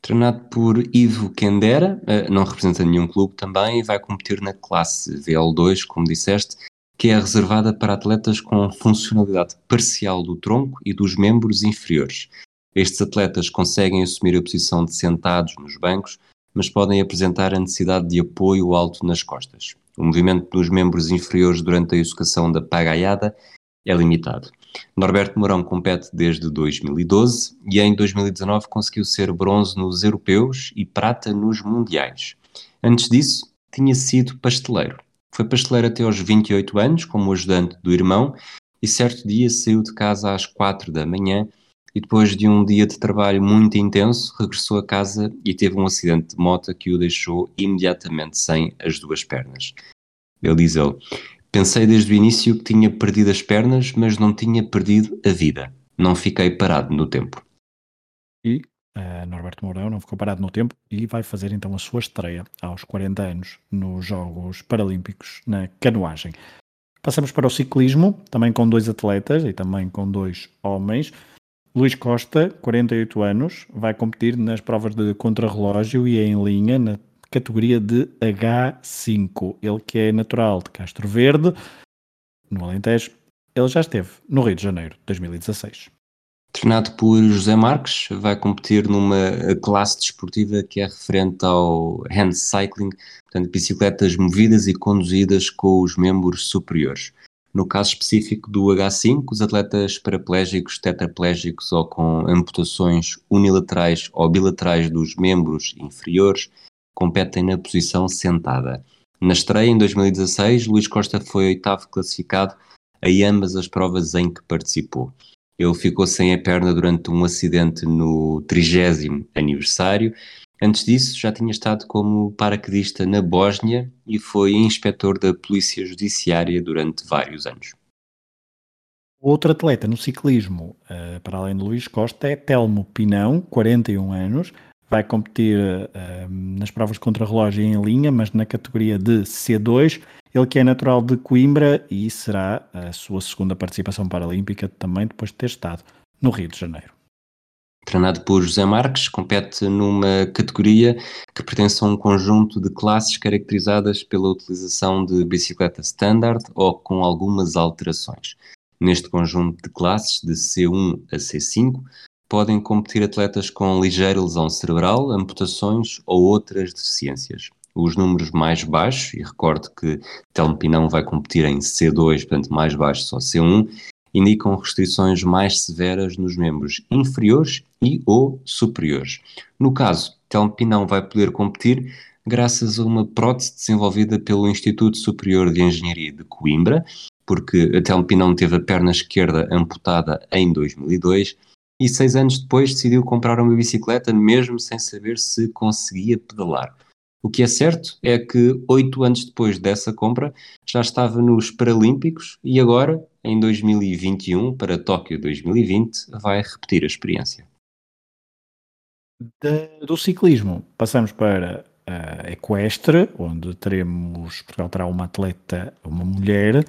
Treinado por Ivo Kendera, eh, não representa nenhum clube também e vai competir na classe VL2, como disseste, que é reservada para atletas com funcionalidade parcial do tronco e dos membros inferiores. Estes atletas conseguem assumir a posição de sentados nos bancos, mas podem apresentar a necessidade de apoio alto nas costas. O movimento dos membros inferiores durante a execução da pagaiada é limitado. Norberto Mourão compete desde 2012 e em 2019 conseguiu ser bronze nos europeus e prata nos mundiais. Antes disso, tinha sido pasteleiro. Foi pasteleiro até aos 28 anos, como ajudante do irmão, e certo dia saiu de casa às 4 da manhã e depois de um dia de trabalho muito intenso, regressou a casa e teve um acidente de moto que o deixou imediatamente sem as duas pernas. Ele diz ele, pensei desde o início que tinha perdido as pernas, mas não tinha perdido a vida. Não fiquei parado no tempo. E uh, Norberto Mourão não ficou parado no tempo e vai fazer então a sua estreia aos 40 anos nos Jogos Paralímpicos na canoagem. Passamos para o ciclismo, também com dois atletas e também com dois homens. Luís Costa, 48 anos, vai competir nas provas de contrarrelógio e é em linha na categoria de H5. Ele que é natural de Castro Verde, no Alentejo. Ele já esteve no Rio de Janeiro, 2016. Treinado por José Marques, vai competir numa classe desportiva que é referente ao hand cycling, portanto, bicicletas movidas e conduzidas com os membros superiores. No caso específico do H5, os atletas paraplégicos, tetraplégicos ou com amputações unilaterais ou bilaterais dos membros inferiores competem na posição sentada. Na estreia em 2016, Luís Costa foi oitavo classificado em ambas as provas em que participou. Ele ficou sem a perna durante um acidente no 30 aniversário Antes disso, já tinha estado como paraquedista na Bósnia e foi inspetor da Polícia Judiciária durante vários anos. Outro atleta no ciclismo, uh, para além de Luís Costa, é Telmo Pinão, 41 anos. Vai competir uh, nas provas de contrarrelógio em linha, mas na categoria de C2. Ele que é natural de Coimbra e será a sua segunda participação paralímpica também depois de ter estado no Rio de Janeiro treinado por José Marques, compete numa categoria que pertence a um conjunto de classes caracterizadas pela utilização de bicicleta standard ou com algumas alterações. Neste conjunto de classes, de C1 a C5, podem competir atletas com ligeira lesão cerebral, amputações ou outras deficiências. Os números mais baixos, e recordo que Telmo Pinão vai competir em C2, portanto mais baixo só C1, indicam restrições mais severas nos membros inferiores e ou superiores. No caso, Telmo Pinão vai poder competir graças a uma prótese desenvolvida pelo Instituto Superior de Engenharia de Coimbra, porque a Telmo Pinão teve a perna esquerda amputada em 2002 e seis anos depois decidiu comprar uma bicicleta mesmo sem saber se conseguia pedalar. O que é certo é que oito anos depois dessa compra já estava nos Paralímpicos e agora, em 2021, para Tóquio 2020, vai repetir a experiência. De, do ciclismo, passamos para a equestre, onde teremos, Portugal terá uma atleta, uma mulher,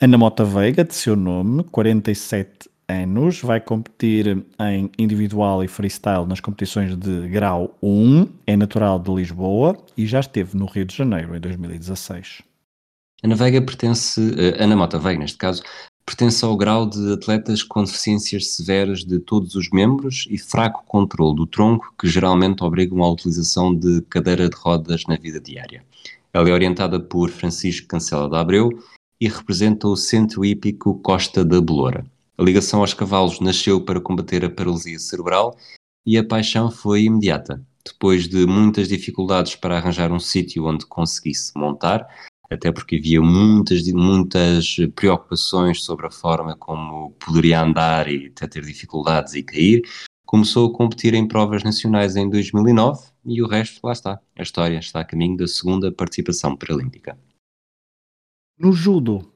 Ana Mota Veiga, de seu nome, 47 anos, vai competir em individual e freestyle nas competições de grau 1, é natural de Lisboa e já esteve no Rio de Janeiro em 2016. Ana Veiga pertence, uh, Ana Mota Veiga neste caso, pertence ao grau de atletas com deficiências severas de todos os membros e fraco controle do tronco, que geralmente obrigam à utilização de cadeira de rodas na vida diária. Ela é orientada por Francisco Cancela de Abreu e representa o Centro Hípico Costa da Beloura. A ligação aos cavalos nasceu para combater a paralisia cerebral e a paixão foi imediata. Depois de muitas dificuldades para arranjar um sítio onde conseguisse montar, até porque havia muitas, muitas preocupações sobre a forma como poderia andar e até ter dificuldades e cair, começou a competir em provas nacionais em 2009 e o resto, lá está. A história está a caminho da segunda participação paralímpica. No judo,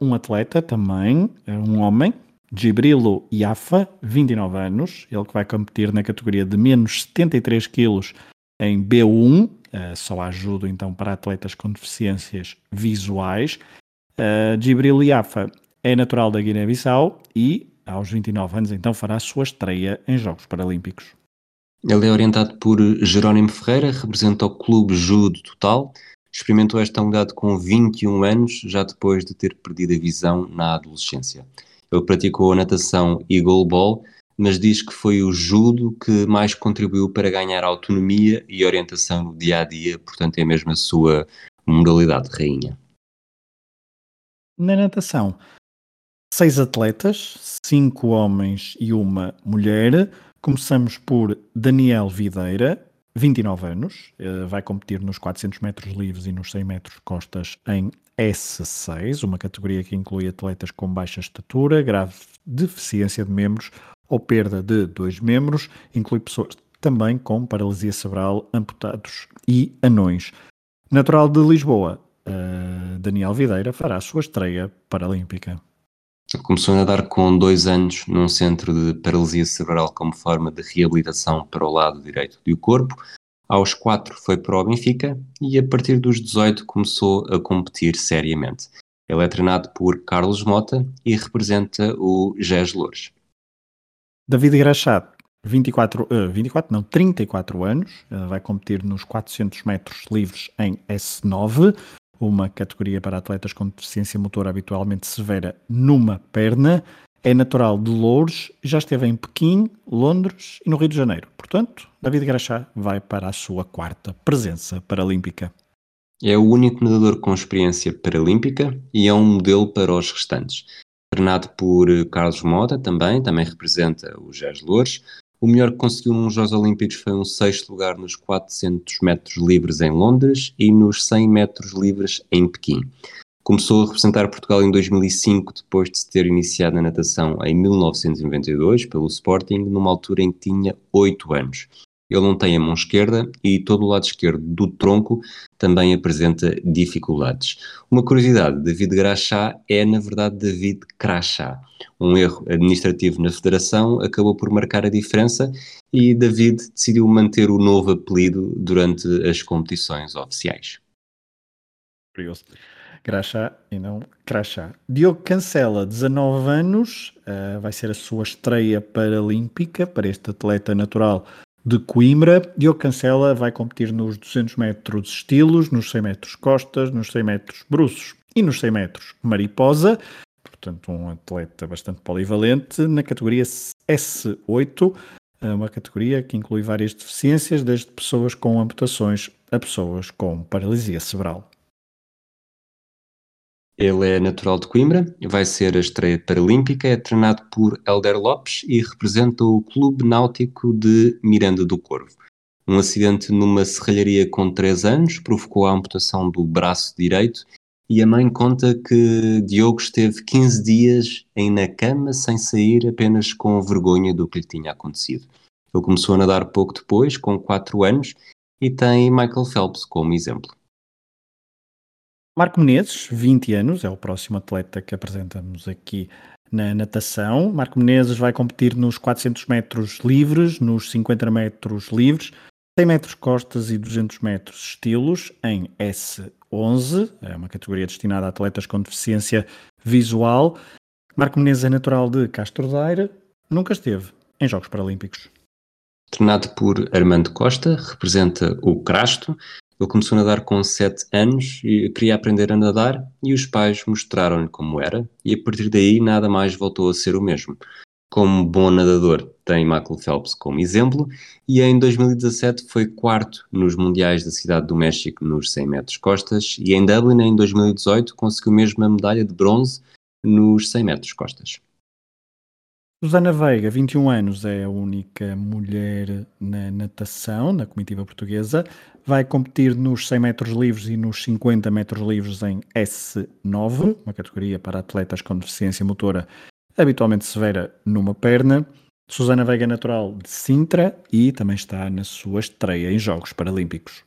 um atleta também, um homem, Gibrilo Iafa, 29 anos, ele que vai competir na categoria de menos 73 quilos em B1, uh, só ajuda então para atletas com deficiências visuais. Uh, Gibril Iafa é natural da Guiné-Bissau e, aos 29 anos, então fará a sua estreia em Jogos Paralímpicos. Ele é orientado por Jerónimo Ferreira, representa o Clube Judo Total, experimentou esta unidade com 21 anos, já depois de ter perdido a visão na adolescência. Ele praticou natação e goalball, mas diz que foi o judo que mais contribuiu para ganhar autonomia e orientação no dia a dia, portanto é mesmo a sua modalidade rainha. Na natação, seis atletas, cinco homens e uma mulher. Começamos por Daniel Videira, 29 anos, eh, vai competir nos 400 metros livres e nos 100 metros costas em S6, uma categoria que inclui atletas com baixa estatura, grave deficiência de membros ou perda de dois membros, inclui pessoas também com paralisia cerebral, amputados e anões. Natural de Lisboa, uh, Daniel Videira fará a sua estreia paralímpica. Começou a nadar com dois anos num centro de paralisia cerebral como forma de reabilitação para o lado direito do corpo. Aos quatro foi para o Benfica e a partir dos 18 começou a competir seriamente. Ele é treinado por Carlos Mota e representa o GES Loures. David Graxat, 24, uh, 24 não, 34 anos, uh, vai competir nos 400 metros livres em S9, uma categoria para atletas com deficiência motora habitualmente severa numa perna. É natural de Louros, já esteve em Pequim, Londres e no Rio de Janeiro. Portanto, David Graxá vai para a sua quarta presença paralímpica. É o único nadador com experiência paralímpica e é um modelo para os restantes treinado por Carlos Mota também, também representa o Gés Loures. O melhor que conseguiu nos Jogos Olímpicos foi um sexto lugar nos 400 metros livres em Londres e nos 100 metros livres em Pequim. Começou a representar Portugal em 2005, depois de se ter iniciado na natação em 1992 pelo Sporting, numa altura em que tinha 8 anos. Ele não tem a mão esquerda e todo o lado esquerdo do tronco também apresenta dificuldades. Uma curiosidade, David Graxá é na verdade David Crachá. Um erro administrativo na federação acabou por marcar a diferença e David decidiu manter o novo apelido durante as competições oficiais. Curioso. Crachá e não Crachá. Diogo Cancela, 19 anos, uh, vai ser a sua estreia paralímpica para este atleta natural de Coimbra. Diogo Cancela vai competir nos 200 metros estilos, nos 100 metros costas, nos 100 metros bruços e nos 100 metros mariposa. Portanto, um atleta bastante polivalente na categoria S8, uma categoria que inclui várias deficiências, desde pessoas com amputações a pessoas com paralisia cerebral. Ele é natural de Coimbra, vai ser a estreia paralímpica, é treinado por Helder Lopes e representa o Clube Náutico de Miranda do Corvo. Um acidente numa serralharia com 3 anos provocou a amputação do braço direito e a mãe conta que Diogo esteve 15 dias em na cama sem sair apenas com vergonha do que lhe tinha acontecido. Ele começou a nadar pouco depois, com 4 anos, e tem Michael Phelps como exemplo. Marco Menezes, 20 anos, é o próximo atleta que apresentamos aqui na natação. Marco Menezes vai competir nos 400 metros livres, nos 50 metros livres, 100 metros costas e 200 metros estilos em S11, é uma categoria destinada a atletas com deficiência visual. Marco Menezes é natural de Castro Daire, nunca esteve em Jogos Paralímpicos. Treinado por Armando Costa, representa o Crasto, ele começou a nadar com 7 anos e queria aprender a nadar e os pais mostraram-lhe como era e a partir daí nada mais voltou a ser o mesmo. Como bom nadador, tem Michael Phelps como exemplo e em 2017 foi quarto nos Mundiais da Cidade do México nos 100 metros costas e em Dublin em 2018 conseguiu mesmo a medalha de bronze nos 100 metros costas. Susana Veiga, 21 anos, é a única mulher na natação, na comitiva portuguesa. Vai competir nos 100 metros livres e nos 50 metros livres em S9, uma categoria para atletas com deficiência motora habitualmente severa numa perna. Susana Veiga, natural de Sintra e também está na sua estreia em Jogos Paralímpicos.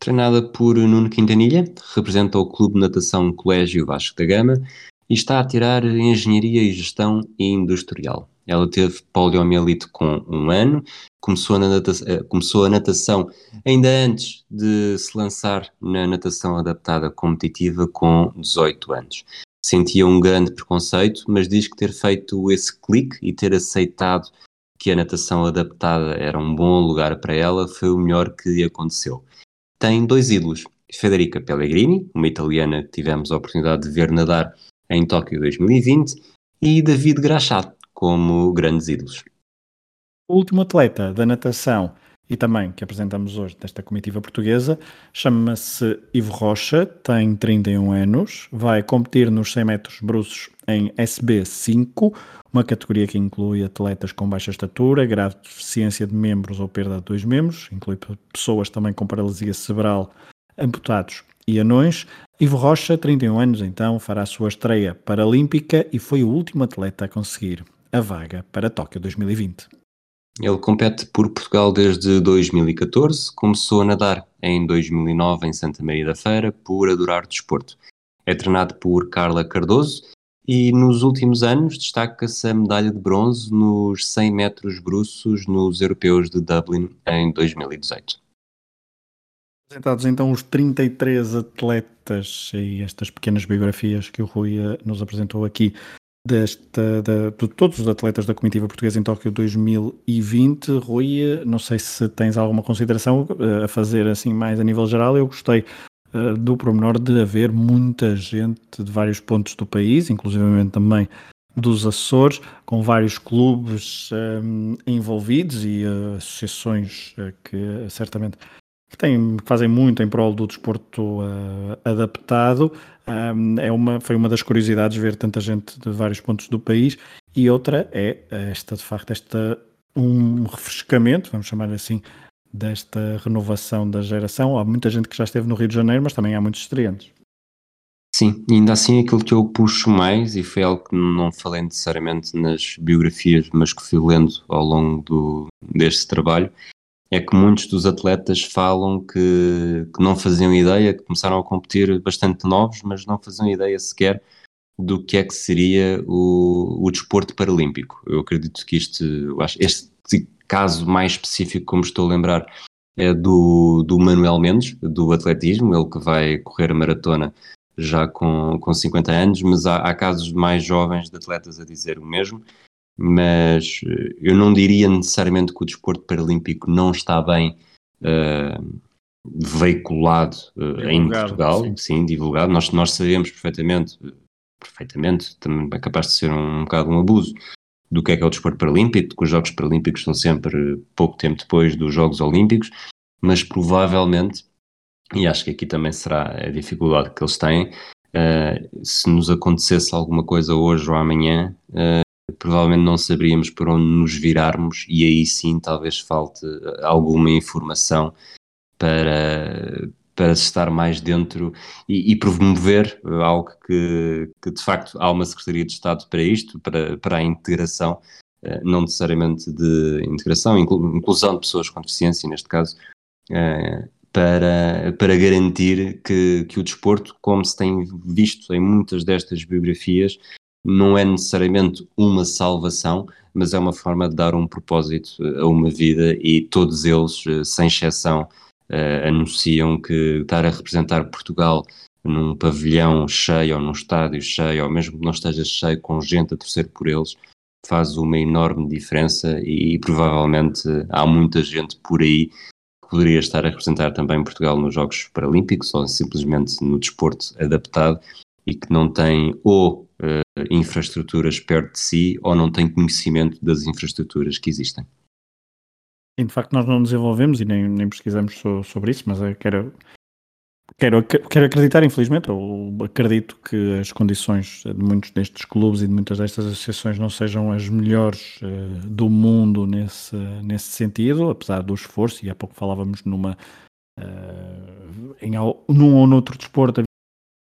Treinada por Nuno Quintanilha, representa o Clube de Natação Colégio Vasco da Gama e está a tirar Engenharia e Gestão Industrial. Ela teve poliomielite com um ano, começou a, natação, eh, começou a natação ainda antes de se lançar na natação adaptada competitiva com 18 anos. Sentia um grande preconceito, mas diz que ter feito esse clique e ter aceitado que a natação adaptada era um bom lugar para ela foi o melhor que lhe aconteceu. Tem dois ídolos, Federica Pellegrini, uma italiana que tivemos a oportunidade de ver nadar em Tóquio 2020 e David Grachat como grandes ídolos. O último atleta da natação e também que apresentamos hoje desta comitiva portuguesa chama-se Ivo Rocha, tem 31 anos, vai competir nos 100 metros bruços em SB5, uma categoria que inclui atletas com baixa estatura, grave deficiência de membros ou perda de dois membros, inclui pessoas também com paralisia cerebral, amputados e anões. Ivo Rocha, 31 anos então, fará a sua estreia paralímpica e foi o último atleta a conseguir a vaga para Tóquio 2020. Ele compete por Portugal desde 2014, começou a nadar em 2009 em Santa Maria da Feira por adorar desporto. É treinado por Carla Cardoso e nos últimos anos destaca-se a medalha de bronze nos 100 metros bruços nos Europeus de Dublin em 2018. Apresentados então os 33 atletas e estas pequenas biografias que o Rui eh, nos apresentou aqui desta, de, todos os atletas da comitiva portuguesa em Tóquio 2020. Rui, não sei se tens alguma consideração eh, a fazer assim mais a nível geral. Eu gostei uh, do promenor de haver muita gente de vários pontos do país, inclusivamente também dos Açores, com vários clubes um, envolvidos e uh, associações uh, que certamente que tem, fazem muito em prol do desporto uh, adaptado. Um, é uma, foi uma das curiosidades ver tanta gente de vários pontos do país. E outra é esta, de facto, esta, um refrescamento, vamos chamar assim, desta renovação da geração. Há muita gente que já esteve no Rio de Janeiro, mas também há muitos estreantes. Sim, ainda assim aquilo que eu puxo mais, e foi algo que não falei necessariamente nas biografias, mas que fui lendo ao longo do, deste trabalho, é que muitos dos atletas falam que, que, não faziam ideia, que começaram a competir bastante novos, mas não faziam ideia sequer do que é que seria o, o desporto paralímpico. Eu acredito que acho, este caso mais específico, como estou a lembrar, é do, do Manuel Mendes, do atletismo, ele que vai correr a maratona já com, com 50 anos, mas há, há casos mais jovens de atletas a dizer o mesmo mas eh, eu não diria necessariamente que o desporto paralímpico não está bem uh, veiculado uh, em Portugal, sim. sim. divulgado. Nós, nós sabemos perfeitamente, perfeitamente, também é capaz de ser um, um bocado um abuso do que é que é o desporto paralímpico, que os Jogos Paralímpicos são sempre pouco tempo depois dos Jogos Olímpicos, mas provavelmente, e acho que aqui também será a dificuldade que eles têm, uh, se nos acontecesse alguma coisa hoje ou amanhã, provavelmente não saberíamos por onde nos virarmos e aí sim talvez falte alguma informação para, para estar mais dentro e, e promover algo que, que, de facto há uma Secretaria de Estado para isto, para, para a integração, uh, não necessariamente de integração, inclusão de pessoas com deficiência, neste caso, para, para garantir que, que o desporto, como se tem visto em muitas destas biografias, não é necessariamente uma salvação, mas é uma forma de dar um propósito a uma vida e todos eles, eh, sem exceção, uh, anunciam que estar a representar Portugal num pavilhão cheio ou num estádio cheio, ou mesmo que não esteja cheio com gente a torcer por eles, faz uma enorme diferença e provavelmente há muita gente por aí que poderia estar a representar também Portugal nos Jogos Paralímpicos ou simplesmente no desporto adaptado e que não tem ou uh, infraestruturas perto de si ou não tem conhecimento das infraestruturas que existem. E de facto nós não desenvolvemos e nem, nem pesquisamos so, sobre isso, mas quero, quero, quero acreditar, infelizmente, ou acredito que as condições de muitos destes clubes e de muitas destas associações não sejam as melhores uh, do mundo nesse, nesse sentido, apesar do esforço, e há pouco falávamos numa. Uh, em, num ou noutro desporto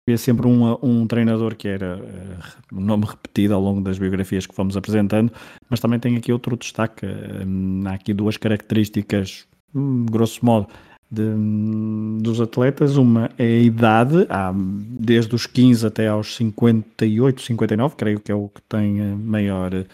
havia sempre um, um treinador que era uh, um nome repetido ao longo das biografias que fomos apresentando, mas também tem aqui outro destaque. Uh, há aqui duas características, um, grosso modo, de, um, dos atletas. Uma é a idade, há, desde os 15 até aos 58, 59, creio que é o que tem maior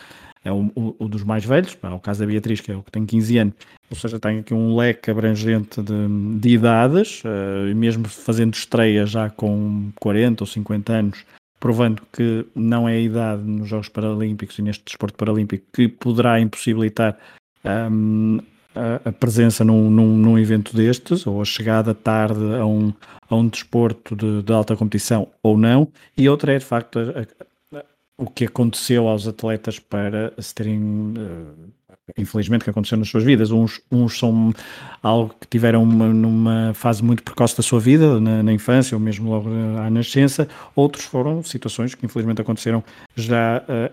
é o, dos mais velhos, é o caso da Beatriz, que é o que tem 15 anos, ou seja, tem aqui um leque abrangente de, de idades, uh, mesmo fazendo estreia já com 40 ou 50 anos, provando que não é a idade nos Jogos Paralímpicos e neste desporto paralímpico que poderá impossibilitar um, a, a, presença num, num, num, evento destes, ou a chegada tarde a um, a um desporto de, de alta competição ou não, e outra é de facto a, o que aconteceu aos atletas para se terem, uh, infelizmente, que aconteceu nas suas vidas. Uns, uns são algo que tiveram uma, numa fase muito precoce da sua vida, na, na, infância ou mesmo logo à nascença, outros foram situações que infelizmente aconteceram já uh,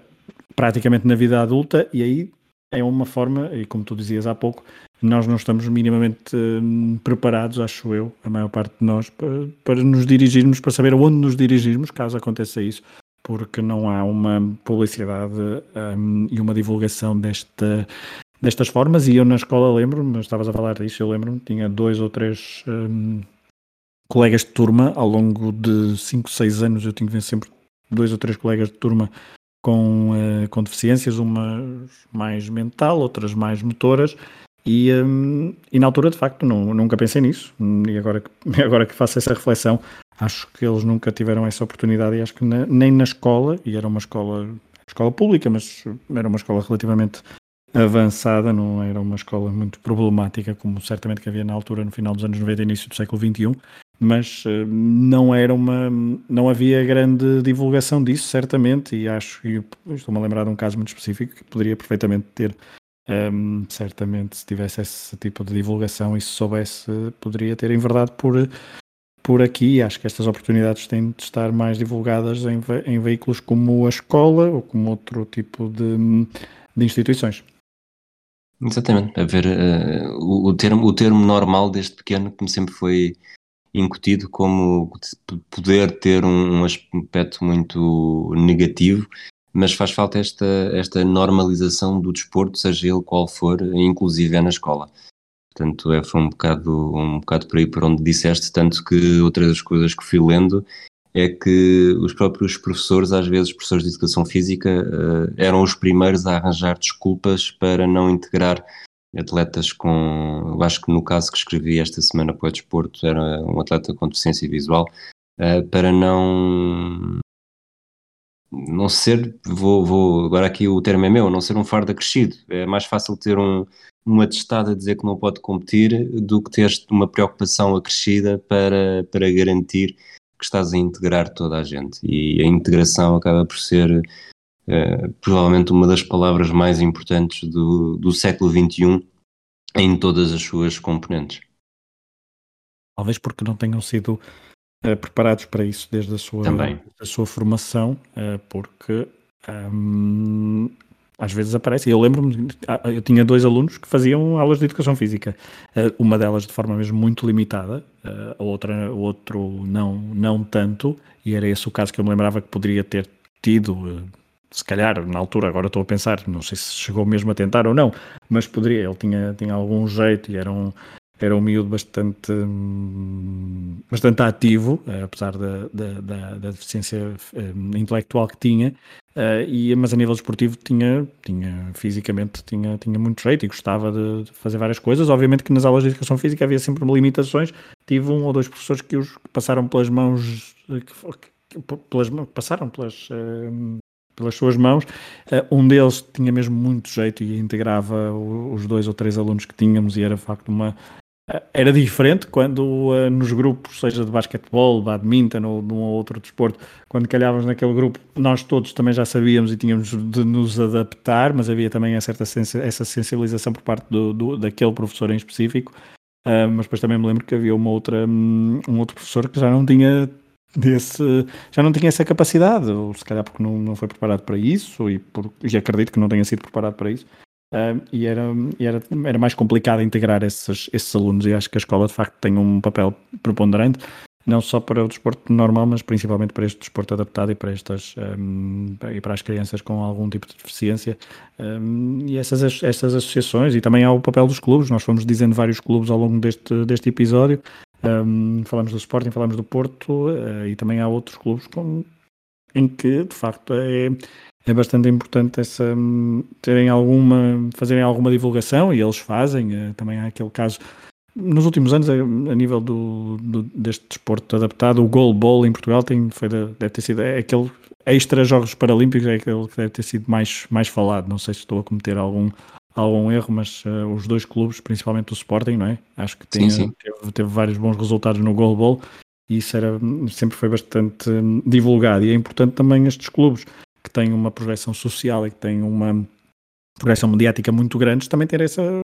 praticamente na vida adulta, e aí é uma forma, e como tu dizias há pouco, nós não estamos minimamente uh, preparados, acho eu, a maior parte de nós, para, para nos dirigirmos, para saber aonde nos dirigirmos, caso aconteça isso porque não há uma publicidade um, e uma divulgação desta, destas formas. E eu na escola lembro-me, estavas a falar disso, eu lembro-me, tinha dois ou três um, colegas de turma, ao longo de 5, 6 anos eu tinha sempre dois ou três colegas de turma com, uh, com deficiências, umas mais mental, outras mais motoras, e, um, e na altura, de facto, não, nunca pensei nisso. E agora, agora que faço essa reflexão, acho que eles nunca tiveram essa oportunidade. E acho que na, nem na escola, e era uma escola, escola pública, mas era uma escola relativamente avançada, não era uma escola muito problemática, como certamente que havia na altura, no final dos anos 90 início do século XXI. Mas uh, não era uma, não havia grande divulgação disso, certamente, e acho, e estou-me a lembrar de um caso muito específico que poderia perfeitamente ter um, certamente, se tivesse esse tipo de divulgação e se soubesse, poderia ter enverdado por, por aqui. Acho que estas oportunidades têm de estar mais divulgadas em, em veículos como a escola ou como outro tipo de, de instituições. Exatamente, a ver uh, o, termo, o termo normal desde pequeno que sempre foi incutido como poder ter um aspecto muito negativo mas faz falta esta, esta normalização do desporto, seja ele qual for, inclusive é na escola. Portanto, é, foi um bocado, um bocado por aí por onde disseste, tanto que outra das coisas que fui lendo é que os próprios professores, às vezes professores de educação física, uh, eram os primeiros a arranjar desculpas para não integrar atletas com, eu acho que no caso que escrevi esta semana para o desporto, era um atleta com deficiência visual, uh, para não não ser, vou, vou, agora aqui o termo é meu, não ser um fardo acrescido. É mais fácil ter um, um atestado a dizer que não pode competir do que ter uma preocupação acrescida para, para garantir que estás a integrar toda a gente. E a integração acaba por ser uh, provavelmente uma das palavras mais importantes do, do século XXI em todas as suas componentes. Talvez porque não tenham sido preparados para isso desde a sua, a sua formação, uh, porque um, às vezes aparece. Eu lembro-me, ah, eu tinha dois alunos que faziam aulas de educação física, uh, uma delas de forma mesmo muito limitada, a outra, o outro não, não tanto, e era esse o caso que eu me lembrava que poderia ter tido. Se calhar na altura, agora estou a pensar, não sei se chegou mesmo a tentar ou não, mas poderia, ele tinha, tinha algum jeito e era um, era um miúdo bastante, hum, bastante ativo, eh, apesar da, da, da, da deficiência hum, intelectual que tinha, uh, e, mas a nível desportivo tinha, tinha fisicamente tinha, tinha muito jeito e gostava de, fazer várias coisas. Obviamente que nas aulas de educação física havia sempre limitações. Tive um ou dois professores que os passaram pelas mãos, que, que, pelas, passaram pelas, uh, pelas suas mãos. Um deles tinha mesmo muito jeito e integrava os dois ou três alunos que tínhamos e era de facto uma, era diferente quando uh, nos grupos, seja de basquetebol, badminton ou de um ou outro desporto, quando calhávamos naquele grupo, nós todos também já sabíamos e tínhamos de nos adaptar, mas havia também essa, essa sensibilização por parte do, do daquele professor em específico. Uh, mas depois também me lembro que havia uma outra, um, um outro professor que já não tinha desse, já não tinha essa capacidade, ou se calhar porque não, não foi preparado para isso, e, por, e acredito que não tenha sido preparado para isso, E era, era, era mais complicado integrar esses, esses alunos. E acho que a escola de facto tem um papel preponderante não só para o desporto normal, mas principalmente para este desporto adaptado e para estas um, e para as crianças com algum tipo de deficiência. Um, e essas, essas associações e também há o papel dos clubes, nós fomos dizendo vários clubes ao longo deste, deste episódio. Um, falamos do Sporting, falamos do Porto uh, e também há outros clubes com, em que de facto é é bastante importante essa, terem alguma, fazerem alguma divulgação e eles fazem. Eh, também há aquele caso, nos últimos anos, a, a nível do, do, deste desporto adaptado, o goalball em Portugal tem, foi deve ter sido é aquele extra Jogos Paralímpicos, é aquele que deve ter sido mais, mais falado. Não sei se estou a cometer algum, algum erro, mas uh, os dois clubes, principalmente o Sporting, não é? Acho que tem, sim, sim. Teve, teve, vários bons resultados no goalball e isso era, sempre foi bastante hum, divulgado. E é importante também estes clubes que têm uma projeção social e que têm uma projeção mediática muito grande, também ter essa,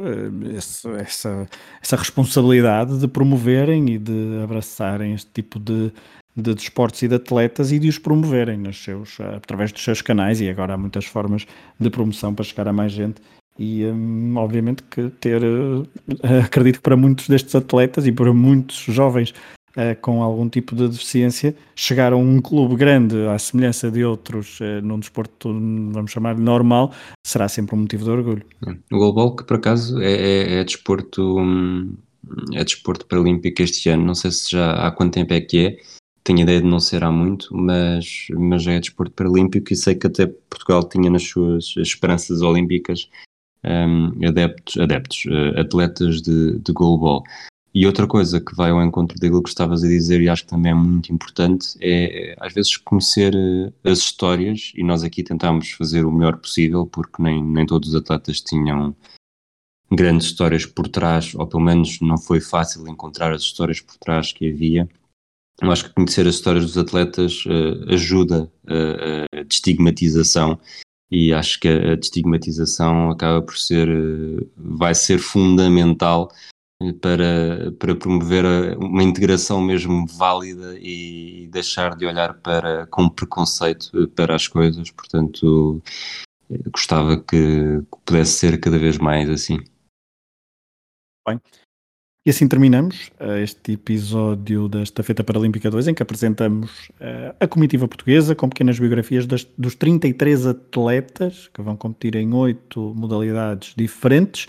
eh, essa, essa responsabilidade de promoverem e de abraçarem este tipo de, de desportos e de atletas e de os promoverem nos seus, através dos seus canais e agora há muitas formas de promoção para chegar a mais gente e hum, obviamente que ter eh, acredito que para muitos destes atletas e para muitos jovens uh, com algum tipo de deficiência, chegar a um clube grande, à semelhança de outros, uh, num desporto, vamos chamar normal, será sempre um motivo de orgulho. O goalball, que por acaso é, é, é desporto, hum, é desporto paralímpico este ano, não sei se já há quanto tempo é que é, tenho ideia de não ser há muito, mas, mas é desporto paralímpico e sei que até Portugal tinha nas suas esperanças olímpicas um, adeptos, adeptos uh, atletas de, de goalball. E outra coisa que vai ao encontro daquilo que estavas a dizer, e acho que também é muito importante, é às vezes conhecer eh, as histórias, e nós aqui tentámos fazer o melhor possível, porque nem, nem todos os atletas tinham grandes histórias por trás, ou pelo menos não foi fácil encontrar as histórias por trás que havia. Eu acho que conhecer as histórias dos atletas uh, ajuda uh, a destigmatização e acho que a, destigmatização acaba por ser, uh, vai ser fundamental para, para promover uma integração mesmo válida e deixar de olhar para, com preconceito para as coisas. Portanto, gostava que pudesse ser cada vez mais assim. Bem, e assim terminamos uh, este episódio da Estafeta Paralímpica 2, em que apresentamos uh, a comitiva portuguesa com pequenas biografias das, dos 33 atletas que vão competir em oito modalidades diferentes.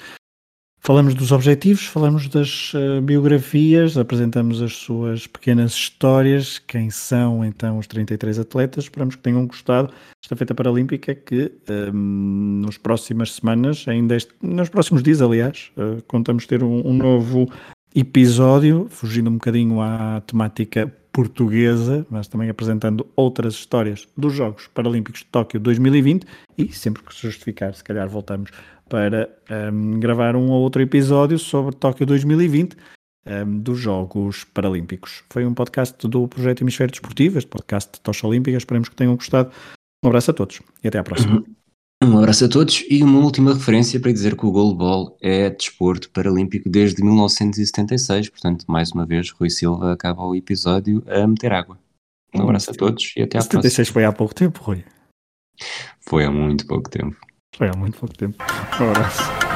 Falamos dos objetivos, falamos das uh, biografias, apresentamos as suas pequenas histórias, quem são então os 33 atletas. Esperamos que tenham gostado esta feita paralímpica que um, ehm, nas próximas semanas, ainda este, nos próximos dias, aliás, uh, contamos ter um, um, novo episódio, fugindo um bocadinho à temática portuguesa, mas também apresentando outras histórias dos Jogos Paralímpicos de Tóquio 2020 e sempre que se justificar, se calhar voltamos para um, gravar um ou outro episódio sobre Tóquio 2020 um, dos Jogos Paralímpicos. Foi um podcast do Projeto Hemisfério Desportivo, este podcast de Tocha Olímpica. Esperemos que tenham gostado. Um abraço a todos e até à próxima. Uhum. Um abraço a todos e uma última referência para dizer que o goalball é desporto paralímpico desde 1976, portanto, mais uma vez, Rui Silva acaba o episódio a meter água. Um abraço a todos e até à 76 próxima. 76 foi há pouco tempo, Rui. Foi há muito pouco tempo. Foi há muito pouco tempo. Um abraço.